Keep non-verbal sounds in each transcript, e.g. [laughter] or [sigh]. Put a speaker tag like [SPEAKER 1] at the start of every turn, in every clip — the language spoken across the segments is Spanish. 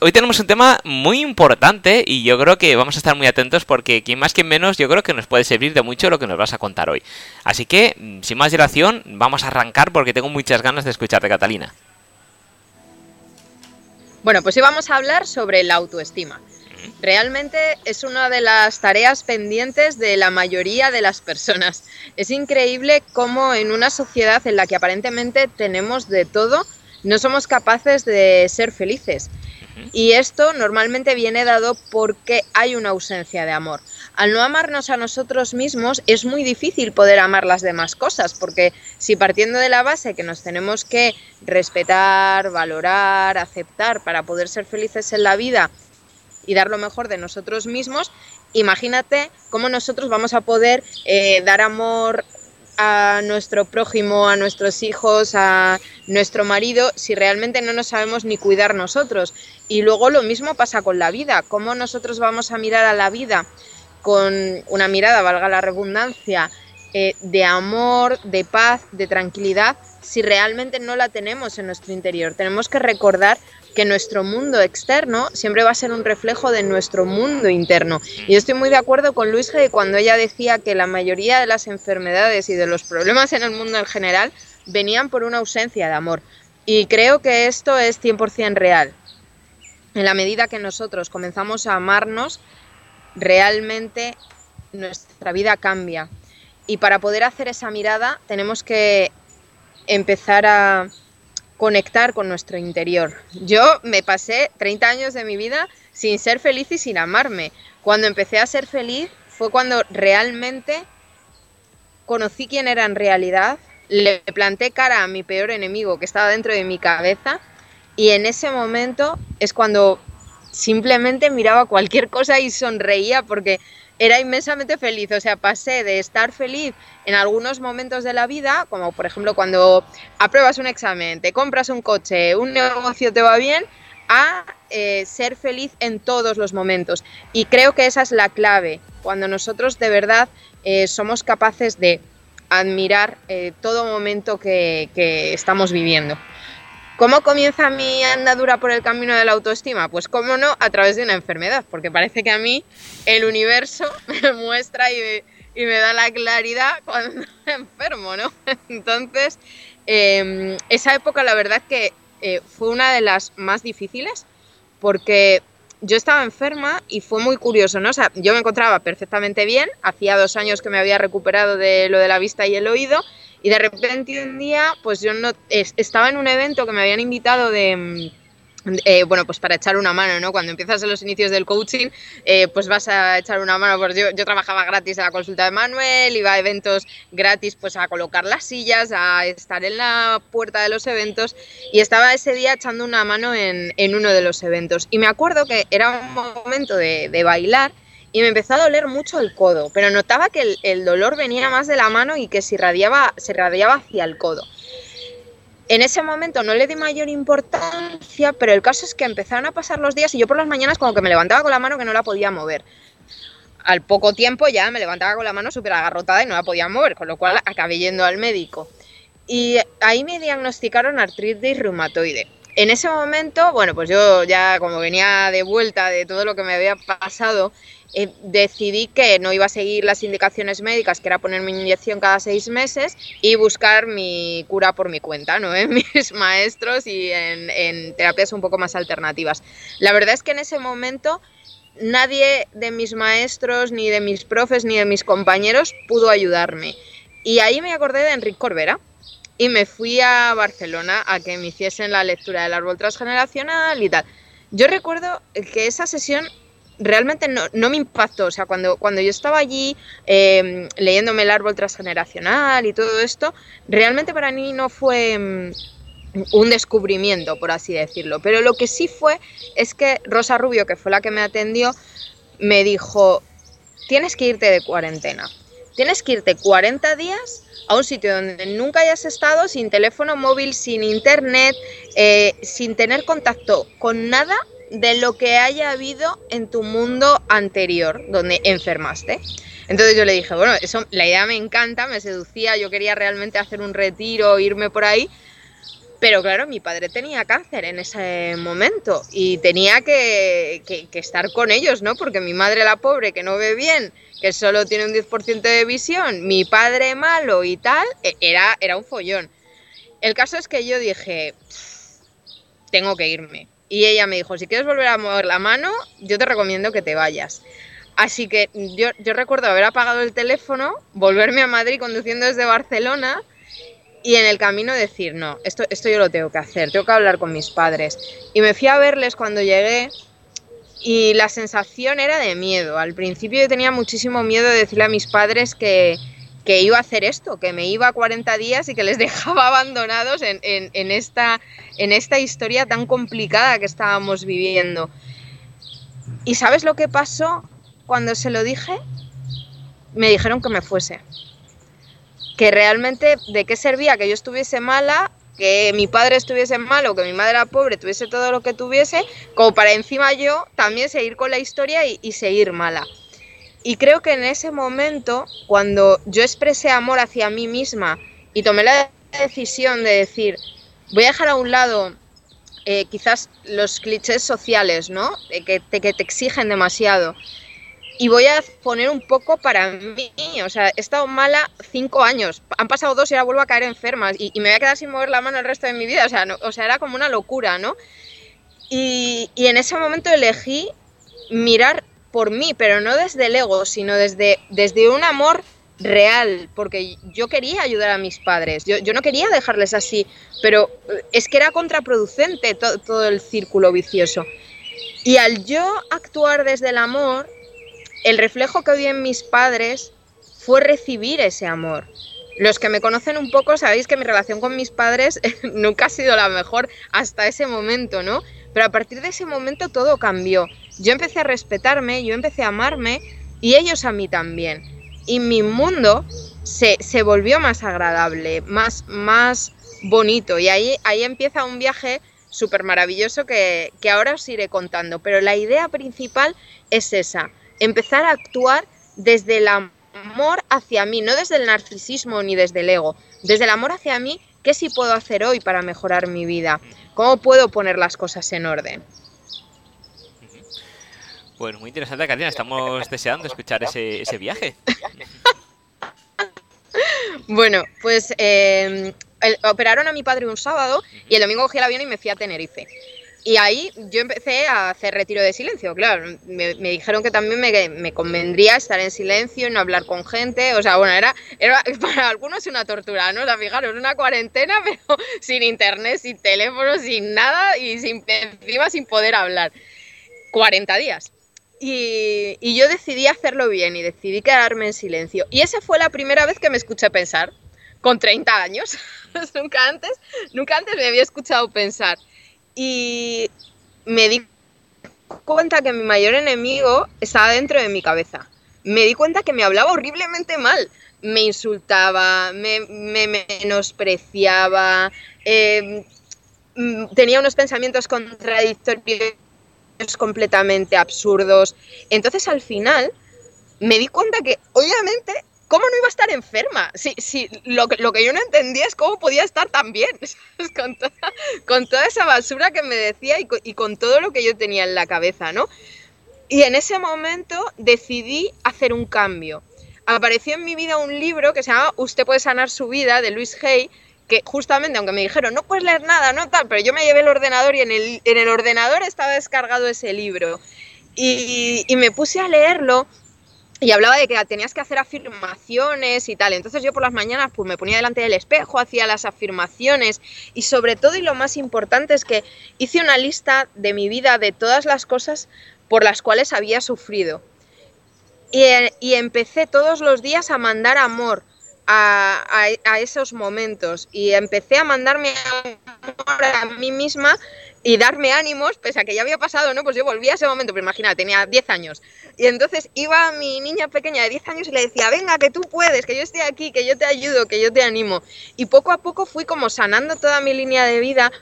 [SPEAKER 1] hoy tenemos un tema muy importante y yo creo que vamos a estar muy atentos porque quien más quien menos yo creo que nos puede servir de mucho lo que nos vas a contar hoy. Así que, mm, sin más dilación, vamos a arrancar porque tengo muchas ganas de escucharte, Catalina.
[SPEAKER 2] Bueno, pues hoy vamos a hablar sobre la autoestima. Realmente es una de las tareas pendientes de la mayoría de las personas. Es increíble cómo en una sociedad en la que aparentemente tenemos de todo, no somos capaces de ser felices. Y esto normalmente viene dado porque hay una ausencia de amor. Al no amarnos a nosotros mismos es muy difícil poder amar las demás cosas, porque si partiendo de la base que nos tenemos que respetar, valorar, aceptar para poder ser felices en la vida y dar lo mejor de nosotros mismos, imagínate cómo nosotros vamos a poder eh, dar amor a nuestro prójimo, a nuestros hijos, a nuestro marido, si realmente no nos sabemos ni cuidar nosotros. Y luego lo mismo pasa con la vida, cómo nosotros vamos a mirar a la vida con una mirada, valga la redundancia, eh, de amor, de paz, de tranquilidad, si realmente no la tenemos en nuestro interior. Tenemos que recordar que nuestro mundo externo siempre va a ser un reflejo de nuestro mundo interno. Y estoy muy de acuerdo con Luis G cuando ella decía que la mayoría de las enfermedades y de los problemas en el mundo en general venían por una ausencia de amor. Y creo que esto es 100% real. En la medida que nosotros comenzamos a amarnos, realmente nuestra vida cambia. Y para poder hacer esa mirada tenemos que empezar a, conectar con nuestro interior. Yo me pasé 30 años de mi vida sin ser feliz y sin amarme. Cuando empecé a ser feliz fue cuando realmente conocí quién era en realidad, le planté cara a mi peor enemigo que estaba dentro de mi cabeza y en ese momento es cuando simplemente miraba cualquier cosa y sonreía porque era inmensamente feliz. O sea, pasé de estar feliz en algunos momentos de la vida, como por ejemplo cuando apruebas un examen, te compras un coche, un negocio te va bien, a eh, ser feliz en todos los momentos. Y creo que esa es la clave, cuando nosotros de verdad eh, somos capaces de admirar eh, todo momento que estamos viviendo. ¿Cómo comienza mi andadura por el camino de la autoestima? Pues cómo no, a través de una enfermedad, porque parece que a mí el universo [laughs] me muestra y me, da la claridad cuando [laughs] enfermo, ¿no? [laughs] Entonces, em, esa época la verdad que eh, fue una de las más difíciles, porque yo estaba enferma y fue muy curioso, ¿no? O sea, yo me encontraba perfectamente bien, hacía dos años que me había recuperado de lo de la vista y el oído, y de repente un día, pues yo no estaba en un evento que me habían invitado de... Mm, eh, bueno, pues para echar una mano, ¿no? Cuando empiezas en los inicios del coaching, eh, pues vas a echar una mano. Pues yo, yo, trabajaba gratis en la consulta de Manuel, iba a eventos gratis, pues a colocar las sillas, a estar en la puerta de los eventos y estaba ese día echando una mano en, en uno de los eventos. Y me acuerdo que era un momento de, de bailar y me empezó a doler mucho el codo, pero notaba que el, dolor venía más de la mano y que se irradiaba, se irradiaba hacia el codo. En ese momento no le di mayor importancia, pero el caso es que empezaron a pasar los días y yo por las mañanas como que me levantaba con la mano que no la podía mover. Al poco tiempo ya me levantaba con la mano súper agarrotada y no la podía mover, con lo cual acabé yendo al médico. Y ahí me diagnosticaron artritis reumatoide. En ese momento, bueno, pues yo ya como venía de vuelta de todo lo que me había pasado, eh, decidí que no iba a seguir las indicaciones médicas, que era ponerme inyección cada seis meses y buscar mi cura por mi cuenta, ¿no? [laughs] en mis maestros y en, terapias un poco más alternativas. La verdad es que en ese momento nadie de mis maestros, ni de mis profes, ni de mis compañeros pudo ayudarme. Y ahí me acordé de Enrique Corbera y me fui a Barcelona a que me hiciesen la lectura del árbol transgeneracional y tal. Yo recuerdo que esa sesión realmente no, me impactó. O sea, cuando, cuando yo estaba allí em, leyéndome el árbol transgeneracional y todo esto, realmente para mí no fue em, un descubrimiento, por así decirlo. Pero lo que sí fue es que Rosa Rubio, que fue la que me atendió, me dijo, tienes que irte de cuarentena. Tienes que irte 40 días a un sitio donde nunca hayas estado, sin teléfono móvil, sin internet, eh, sin tener contacto con nada de lo que haya habido en tu mundo anterior, donde enfermaste. Entonces yo le dije, bueno, eso, la idea me encanta, me seducía, yo quería realmente hacer un retiro, irme por ahí, Pero claro, mi padre tenía cáncer en ese momento y tenía que, estar con ellos, ¿no? Porque mi madre, la pobre, que no ve bien, que solo tiene un 10% de visión, mi padre malo y tal, e, era, era un follón. El caso es que yo dije, tengo que irme. Y ella me dijo, si quieres volver a mover la mano, yo te recomiendo que te vayas. Así que yo, recuerdo haber apagado el teléfono, volverme a Madrid conduciendo desde Barcelona y en el camino decir, no, esto, esto yo lo tengo que hacer, tengo que hablar con mis padres. Y me fui a verles cuando llegué y la sensación era de miedo. Al principio yo tenía muchísimo miedo de decirle a mis padres que, que iba a hacer esto, que me iba a 40 días y que les [laughs] dejaba abandonados en, esta, historia tan complicada que estábamos viviendo. ¿Y sabes lo que pasó cuando se lo dije? Me dijeron que me fuese que realmente de qué servía que yo estuviese mala, que mi padre estuviese malo, que mi madre era pobre, tuviese todo lo que tuviese, como para encima yo también seguir con la historia y, seguir mala. Y creo que en ese momento, cuando yo expresé amor hacia mí misma y tomé la decisión de decir, voy a dejar a un lado eh, quizás los clichés sociales, ¿no? que, que te exigen demasiado y voy a poner un poco para mí. O sea, he estado mala cinco años. Han pasado dos y ahora vuelvo a caer enferma. Y, me voy a quedar sin mover la mano el resto de mi vida. O sea, o sea era como una locura, ¿no? Y, y, en ese momento elegí mirar por mí, pero no desde el ego, sino desde, desde un amor real, porque yo quería ayudar a mis padres, yo, yo no quería dejarles así, pero es que era contraproducente todo el círculo vicioso. Y al yo actuar desde el amor, el reflejo que vi en mis padres fue recibir ese amor. Los que me conocen un poco sabéis que mi relación con mis padres [laughs] nunca ha sido la mejor hasta ese momento, ¿no? Pero a partir de ese momento todo cambió. Yo empecé a respetarme, yo empecé a amarme y ellos a mí también. Y mi mundo se, volvió más agradable, más, más bonito. Y ahí, ahí empieza un viaje súper maravilloso que, que ahora os iré contando. Pero la idea principal es esa, empezar a actuar desde el amor hacia mí, no desde el narcisismo ni desde el ego, desde el amor hacia mí, ¿qué sí puedo hacer hoy para mejorar mi vida? ¿Cómo puedo poner las cosas en orden?
[SPEAKER 1] Bueno, muy interesante, Karina. Estamos deseando escuchar ese, viaje. [laughs]
[SPEAKER 2] bueno, pues eh, operaron a mi padre un sábado y el domingo cogí el avión y me fui a Tenerife. Y ahí yo empecé a hacer retiro de silencio, claro. Me, dijeron que también me, convendría estar en silencio y no hablar con gente. O sea, bueno, era, era [laughs] para algunos una tortura, ¿no? O sea, fijaros, una cuarentena, [laughs] pero sin internet, sin teléfono, sin nada y sin, encima sin poder hablar. 40 días. Y, y yo decidí hacerlo bien y decidí quedarme en silencio. Y esa fue la primera vez que me escuché pensar, con 30 años. [laughs] nunca, antes, nunca antes me había escuchado pensar y me di cuenta que mi mayor enemigo estaba dentro de mi cabeza. Me di cuenta que me hablaba horriblemente mal. Me insultaba, me, menospreciaba, em, tenía unos pensamientos contradictorios completamente absurdos. Entonces al final me di cuenta que obviamente ¿cómo no iba a estar enferma? Si, si lo, lo, que yo no entendía es cómo podía estar tan bien, [laughs] con, toda esa basura que me decía y con, todo lo que yo tenía en la cabeza, ¿no? Y en ese momento decidí hacer un cambio. Apareció en mi vida un libro que se llama Usted puede sanar su vida, de Luis Hay, que justamente, aunque me dijeron, no puedes leer nada, no tal, pero yo me llevé el ordenador y en el, en el ordenador estaba descargado ese libro. Y me puse a leerlo y hablaba de que tenías que hacer afirmaciones y tal. Entonces yo por las mañanas pues me ponía delante del espejo, hacía las afirmaciones y sobre todo y lo más importante es que hice una lista de mi vida de todas las cosas por las cuales había sufrido. Y, y empecé todos los días a mandar amor a, a, a, esos momentos y empecé a mandarme amor a mí misma y darme ánimos, pese a que ya había pasado, ¿no? Pues yo volví a ese momento, pero imagina, tenía 10 años. Y entonces iba mi niña pequeña de 10 años y le decía, venga, que tú puedes, que yo estoy aquí, que yo te ayudo, que yo te animo. Y poco a poco fui como sanando toda mi línea de vida.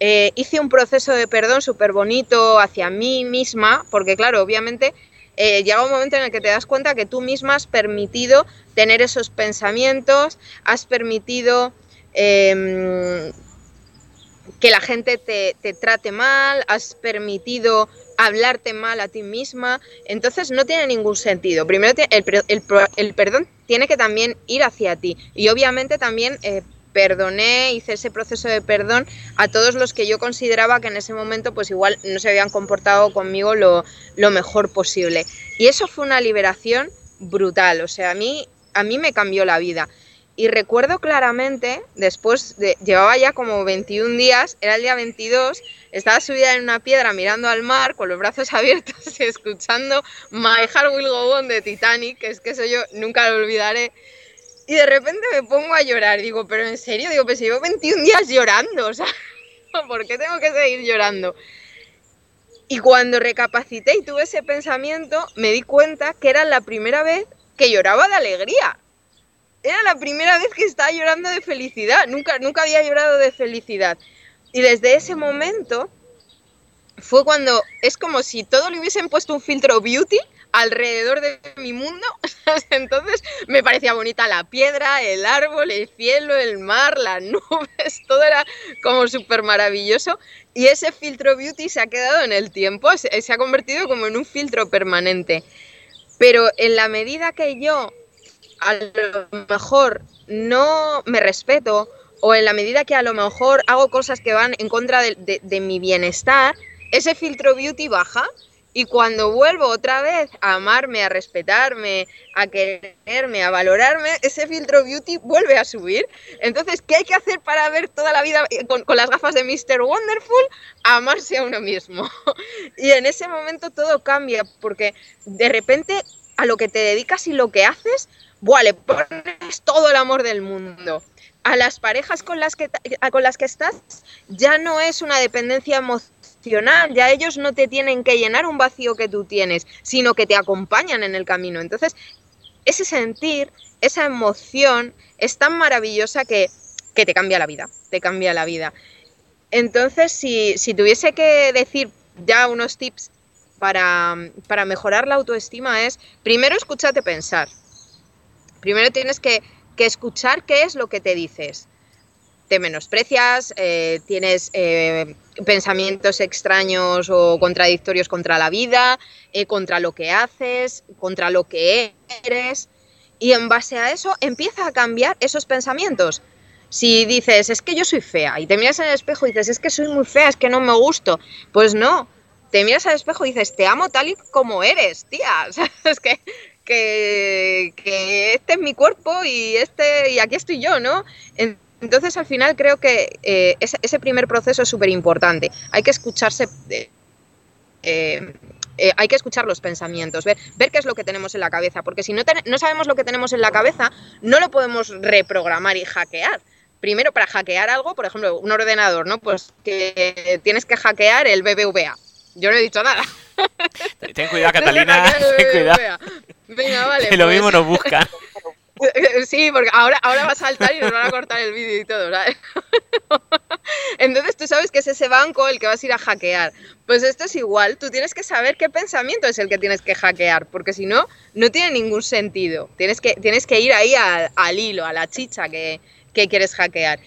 [SPEAKER 2] Eh, hice un proceso de perdón súper bonito hacia mí misma, porque claro, obviamente eh, llega un momento en el que te das cuenta que tú misma has permitido tener esos pensamientos, has permitido... Em, que la gente te, trate mal, has permitido hablarte mal a ti misma, entonces no tiene ningún sentido. Primero, el, perdón tiene que también ir hacia ti y obviamente también eh, perdoné, hice ese proceso de perdón a todos los que yo consideraba que en ese momento pues igual no se habían comportado conmigo lo, lo mejor posible. Y eso fue una liberación brutal, o sea, a mí, a mí me cambió la vida. Y recuerdo claramente, después de, llevaba ya como 21 días, era el día 22, estaba subida en una piedra mirando al mar con los brazos [laughs] abiertos y escuchando My Heart Will Go On de Titanic, que es que eso yo nunca lo olvidaré. Y de repente me pongo a llorar, digo, pero en serio, digo, pues llevo 21 días llorando, o sea, [laughs] ¿por qué tengo que seguir llorando? Y cuando recapacité y tuve ese pensamiento, me di cuenta que era la primera vez que lloraba de alegría era la primera vez que estaba llorando de felicidad. Nunca, nunca había llorado de felicidad. Y desde ese momento fue cuando es como si todo le hubiesen puesto un filtro beauty alrededor de mi mundo. [laughs] Entonces me parecía bonita la piedra, el árbol, el cielo, el mar, las nubes, [laughs] todo era como súper maravilloso. Y ese filtro beauty se ha quedado en el tiempo, se ha convertido como en un filtro permanente. Pero en la medida que yo a lo mejor no me respeto o en la medida que a lo mejor hago cosas que van en contra de, mi bienestar, ese filtro beauty baja y cuando vuelvo otra vez a amarme, a respetarme, a quererme, a valorarme, ese filtro beauty vuelve a subir. Entonces, ¿qué hay que hacer para ver toda la vida con, con las gafas de Mr. Wonderful? Amarse a uno mismo. [laughs] y en ese momento todo cambia porque de repente a lo que te dedicas y lo que haces buah, pones todo el amor del mundo. A las parejas con las que, con las que estás ya no es una dependencia emocional, ya ellos no te tienen que llenar un vacío que tú tienes, sino que te acompañan en el camino. Entonces, ese sentir, esa emoción es tan maravillosa que, que te cambia la vida, te cambia la vida. Entonces, si, si tuviese que decir ya unos tips para, para mejorar la autoestima es, primero, escúchate pensar. Primero tienes que, escuchar qué es lo que te dices. Te menosprecias, eh, tienes eh, pensamientos extraños o contradictorios contra la vida, eh, contra lo que haces, contra lo que eres. Y en base a eso empieza a cambiar esos pensamientos. Si dices, es que yo soy fea, y te miras en el espejo y dices, es que soy muy fea, es que no me gusto, pues no, te miras al espejo y dices, te amo tal y como eres, tía. [laughs] es que que, este es mi cuerpo y, este, y aquí estoy yo, ¿no? Entonces al final creo que eh, ese, primer proceso es súper importante. Hay que escucharse... Eh, eh, hay que escuchar los pensamientos, ver, qué es lo que tenemos en la cabeza, porque si no, no sabemos lo que tenemos en la cabeza, no lo podemos reprogramar y hackear. Primero, para hackear algo, por ejemplo, un ordenador, ¿no? Pues que tienes que hackear el BBVA. Yo no he dicho nada.
[SPEAKER 1] Ten cuidado, Catalina. Ten cuidado.
[SPEAKER 2] Venga, vale. [laughs]
[SPEAKER 1] Que lo mismo pues. nos busca. [laughs]
[SPEAKER 2] Sí, porque ahora, ahora va a saltar y nos van a cortar el vídeo y todo, ¿sabes? [laughs] Entonces tú sabes que es ese banco el que vas a ir a hackear. Pues esto es igual, tú tienes que saber qué pensamiento es el que tienes que hackear, porque si no, no tiene ningún sentido. Tienes que, tienes que ir ahí al, hilo, a la chicha que, que quieres hackear.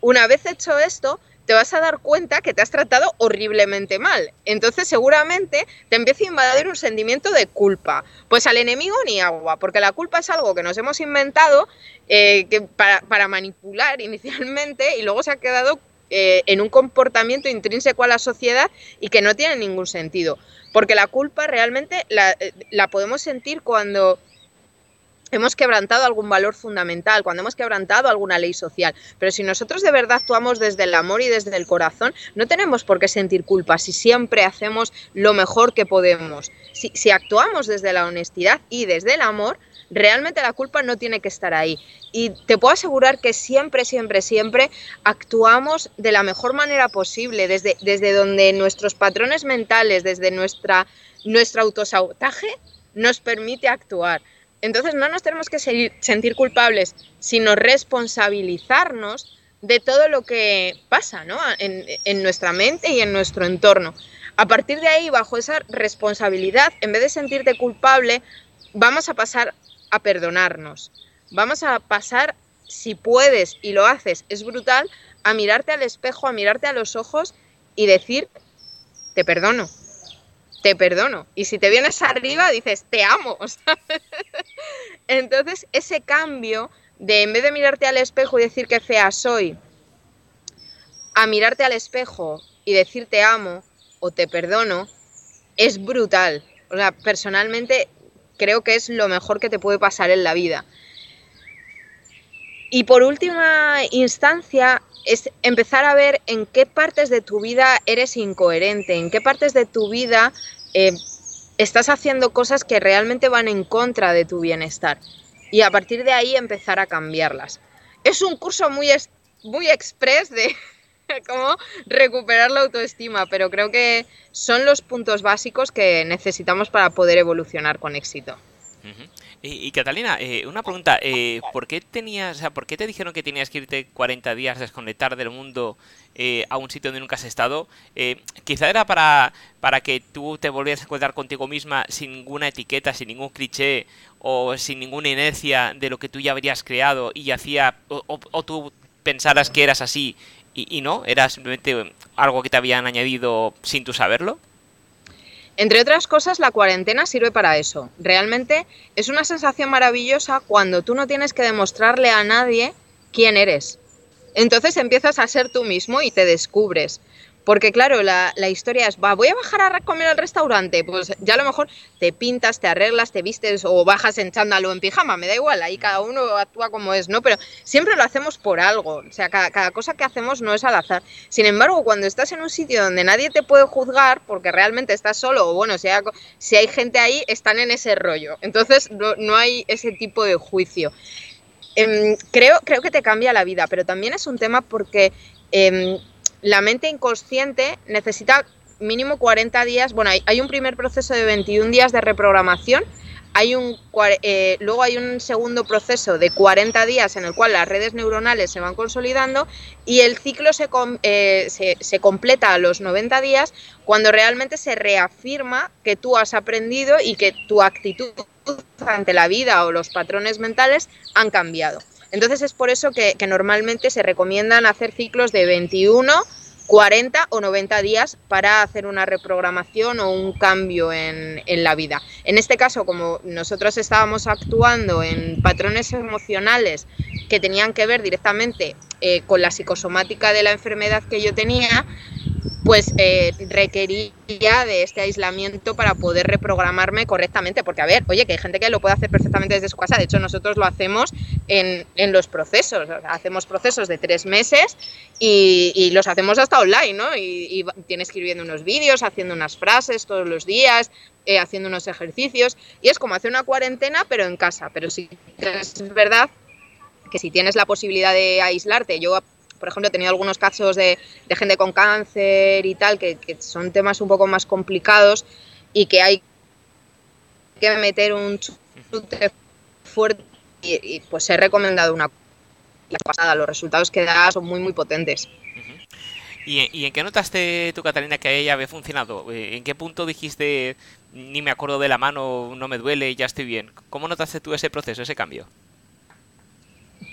[SPEAKER 2] Una vez hecho esto, te vas a dar cuenta que te has tratado horriblemente mal. Entonces seguramente te empieza a invadir un sentimiento de culpa. Pues al enemigo ni agua, porque la culpa es algo que nos hemos inventado eh, que para, manipular inicialmente y luego se ha quedado eh, en un comportamiento intrínseco a la sociedad y que no tiene ningún sentido. Porque la culpa realmente la, eh, la podemos sentir cuando hemos quebrantado algún valor fundamental, cuando hemos quebrantado alguna ley social. Pero si nosotros de verdad actuamos desde el amor y desde el corazón, no tenemos por qué sentir culpa si siempre hacemos lo mejor que podemos. Si, actuamos desde la honestidad y desde el amor, realmente la culpa no tiene que estar ahí. Y te puedo asegurar que siempre, siempre, siempre actuamos de la mejor manera posible, desde, desde donde nuestros patrones mentales, desde nuestra, nuestro autosabotaje nos permite actuar. Entonces no nos tenemos que sentir culpables, sino responsabilizarnos de todo lo que pasa en, nuestra mente y en nuestro entorno. A partir de ahí, bajo esa responsabilidad, en vez de sentirte culpable, vamos a pasar a perdonarnos. Vamos a pasar, si puedes y lo haces, es brutal, a mirarte al espejo, a mirarte a los ojos y decir, te perdono, te perdono. Y si te vienes arriba, dices, te amo. [laughs] Entonces, ese cambio de en vez de mirarte al espejo y decir que fea soy, a mirarte al espejo y decir te amo o te perdono, es brutal. O sea, personalmente creo que es lo mejor que te puede pasar en la vida. Y por última instancia, es empezar a ver en qué partes de tu vida eres incoherente, en qué partes de tu vida eh, estás haciendo cosas que realmente van en contra de tu bienestar. Y a partir de ahí empezar a cambiarlas. Es un curso muy, muy express de [laughs] cómo recuperar la autoestima, pero creo que son los puntos básicos que necesitamos para poder evolucionar con éxito.
[SPEAKER 1] Y, Catalina, eh, una pregunta, eh, ¿por qué tenías, o sea, por qué te dijeron que tenías que irte 40 días desconectar del mundo eh, a un sitio donde nunca has estado? quizá era para, para que tú te volvieras a encontrar contigo misma sin ninguna etiqueta, sin ningún cliché o sin ninguna inercia de lo que tú ya habrías creado y hacía, o, tú pensaras que eras así y, y no, era simplemente algo que te habían añadido sin tú saberlo.
[SPEAKER 2] Entre otras cosas, la cuarentena sirve para eso. Realmente es una sensación maravillosa cuando tú no tienes que demostrarle a nadie quién eres. Entonces empiezas a ser tú mismo y te descubres. Porque claro, la, historia es, va, voy a bajar a comer al restaurante, pues ya a lo mejor te pintas, te arreglas, te vistes o bajas en chándal o en pijama, me da igual, ahí cada uno actúa como es, ¿no? Pero siempre lo hacemos por algo, o sea, cada, cosa que hacemos no es al azar. Sin embargo, cuando estás en un sitio donde nadie te puede juzgar, porque realmente estás solo, o bueno, si hay, gente ahí, están en ese rollo. Entonces no, no hay ese tipo de juicio. Em, creo, creo que te cambia la vida, pero también es un tema porque... Em, la mente inconsciente necesita mínimo 40 días, bueno, hay, un primer proceso de 21 días de reprogramación, hay un, eh, luego hay un segundo proceso de 40 días en el cual las redes neuronales se van consolidando y el ciclo se, eh, se, se, completa a los 90 días cuando realmente se reafirma que tú has aprendido y que tu actitud ante la vida o los patrones mentales han cambiado. Entonces es por eso que, normalmente se recomiendan hacer ciclos de 21, 40 o 90 días para hacer una reprogramación o un cambio en, la vida. En este caso, como nosotros estábamos actuando en patrones emocionales que tenían que ver directamente eh, con la psicosomática de la enfermedad que yo tenía, pues eh, requería de este aislamiento para poder reprogramarme correctamente. Porque, a ver, oye, que hay gente que lo puede hacer perfectamente desde su casa. De hecho, nosotros lo hacemos en, los procesos. hacemos procesos de tres meses y, los hacemos hasta online, ¿no? Y, tienes que ir viendo unos vídeos, haciendo unas frases todos los días, eh, haciendo unos ejercicios. Y es como hacer una cuarentena, pero en casa. Pero sí es verdad que si tienes la posibilidad de aislarte, yo por ejemplo, he tenido algunos casos de, gente con cáncer y tal, que, son temas un poco más complicados y que hay que meter un chute fuerte y, pues he recomendado una pasada. Los resultados que da son muy, muy potentes.
[SPEAKER 1] ¿Y, en qué notaste tú, Catalina, que ella había funcionado? Eh, ¿En qué punto dijiste, ni me acuerdo de la mano, no me duele, ya estoy bien? ¿Cómo notaste tú ese proceso, ese cambio?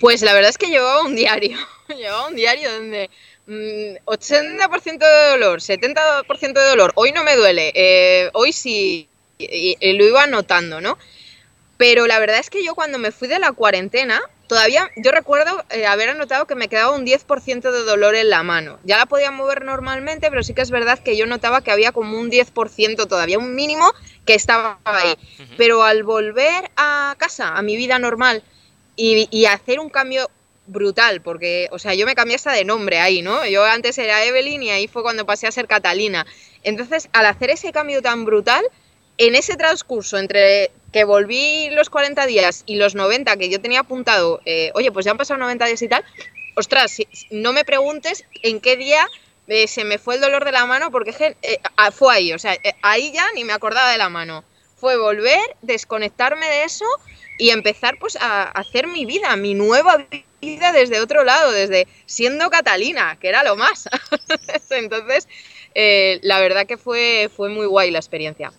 [SPEAKER 2] Pues la verdad es que llevaba un diario, [laughs] llevaba un diario donde 80% mm, de dolor, 70% de dolor, hoy no me duele, eh, hoy sí, lo iba anotando, ¿no? Pero la verdad es que yo cuando me fui de la cuarentena, todavía yo recuerdo eh, haber anotado que me quedaba un 10% de dolor en la mano. Ya la podía mover normalmente, pero sí que es verdad que yo notaba que había como un 10% todavía, un mínimo que estaba ahí. Pero al volver a casa, a mi vida normal, y, hacer un cambio brutal, porque, o sea, yo me cambié hasta de nombre ahí, ¿no? Yo antes era Evelyn y ahí fue cuando pasé a ser Catalina. Entonces, al hacer ese cambio tan brutal, en ese transcurso entre que volví los 40 días y los 90 que yo tenía apuntado, eh, oye, pues ya han pasado 90 días y tal, ostras, no me preguntes en qué día eh, se me fue el dolor de la mano, porque eh, fue ahí, o sea, ahí ya ni me acordaba de la mano. Fue volver, desconectarme de eso y empezar pues a hacer mi vida, mi nueva vida desde otro lado, desde siendo Catalina, que era lo más. [laughs] Entonces, eh, la verdad que fue, fue muy guay la experiencia.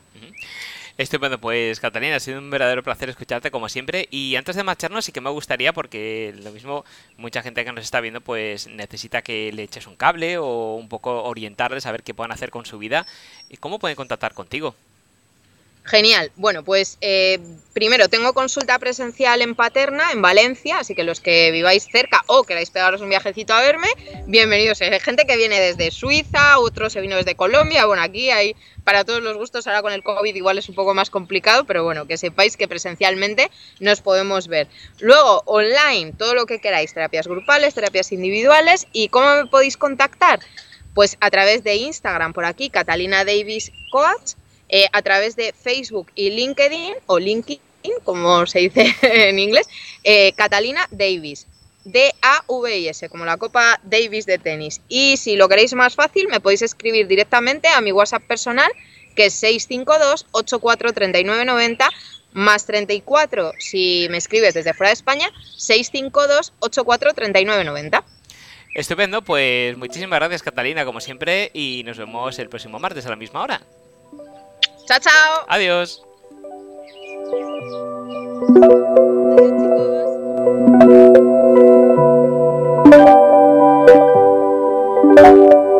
[SPEAKER 1] Estupendo, pues Catalina, ha sido un verdadero placer escucharte como siempre. Y antes de marcharnos, sí que me gustaría, porque lo mismo mucha gente que nos está viendo, pues necesita que le eches un cable o un poco orientarles a ver qué puedan hacer con su vida. ¿Cómo pueden contactar contigo?
[SPEAKER 2] Genial. Bueno, pues eh, primero tengo consulta presencial en Paterna, en Valencia, así que los que viváis cerca o queráis pegaros un viajecito a verme, bienvenidos. Hay gente que viene desde Suiza, otros se vino desde Colombia. Bueno, aquí hay para todos los gustos. Ahora con el COVID igual es un poco más complicado, pero bueno, que sepáis que presencialmente nos podemos ver. Luego, online, todo lo que queráis, terapias grupales, terapias individuales. ¿Y cómo me podéis contactar? Pues a través de Instagram, por aquí, Catalina Davis Coach eh, a través de Facebook y LinkedIn, o LinkedIn, como se dice [laughs] en inglés, eh, Catalina Davis. D-A-V-I-S, como la Copa Davis de tenis. Y si lo queréis más fácil, me podéis escribir directamente a mi WhatsApp personal, que es 652-843990, más 34 si me escribes desde fuera de España, 652-843990.
[SPEAKER 1] Estupendo, pues muchísimas gracias Catalina, como siempre, y nos vemos el próximo martes a la misma hora.
[SPEAKER 2] Chao, chao.
[SPEAKER 1] Adiós.
[SPEAKER 2] Adiós, chicos.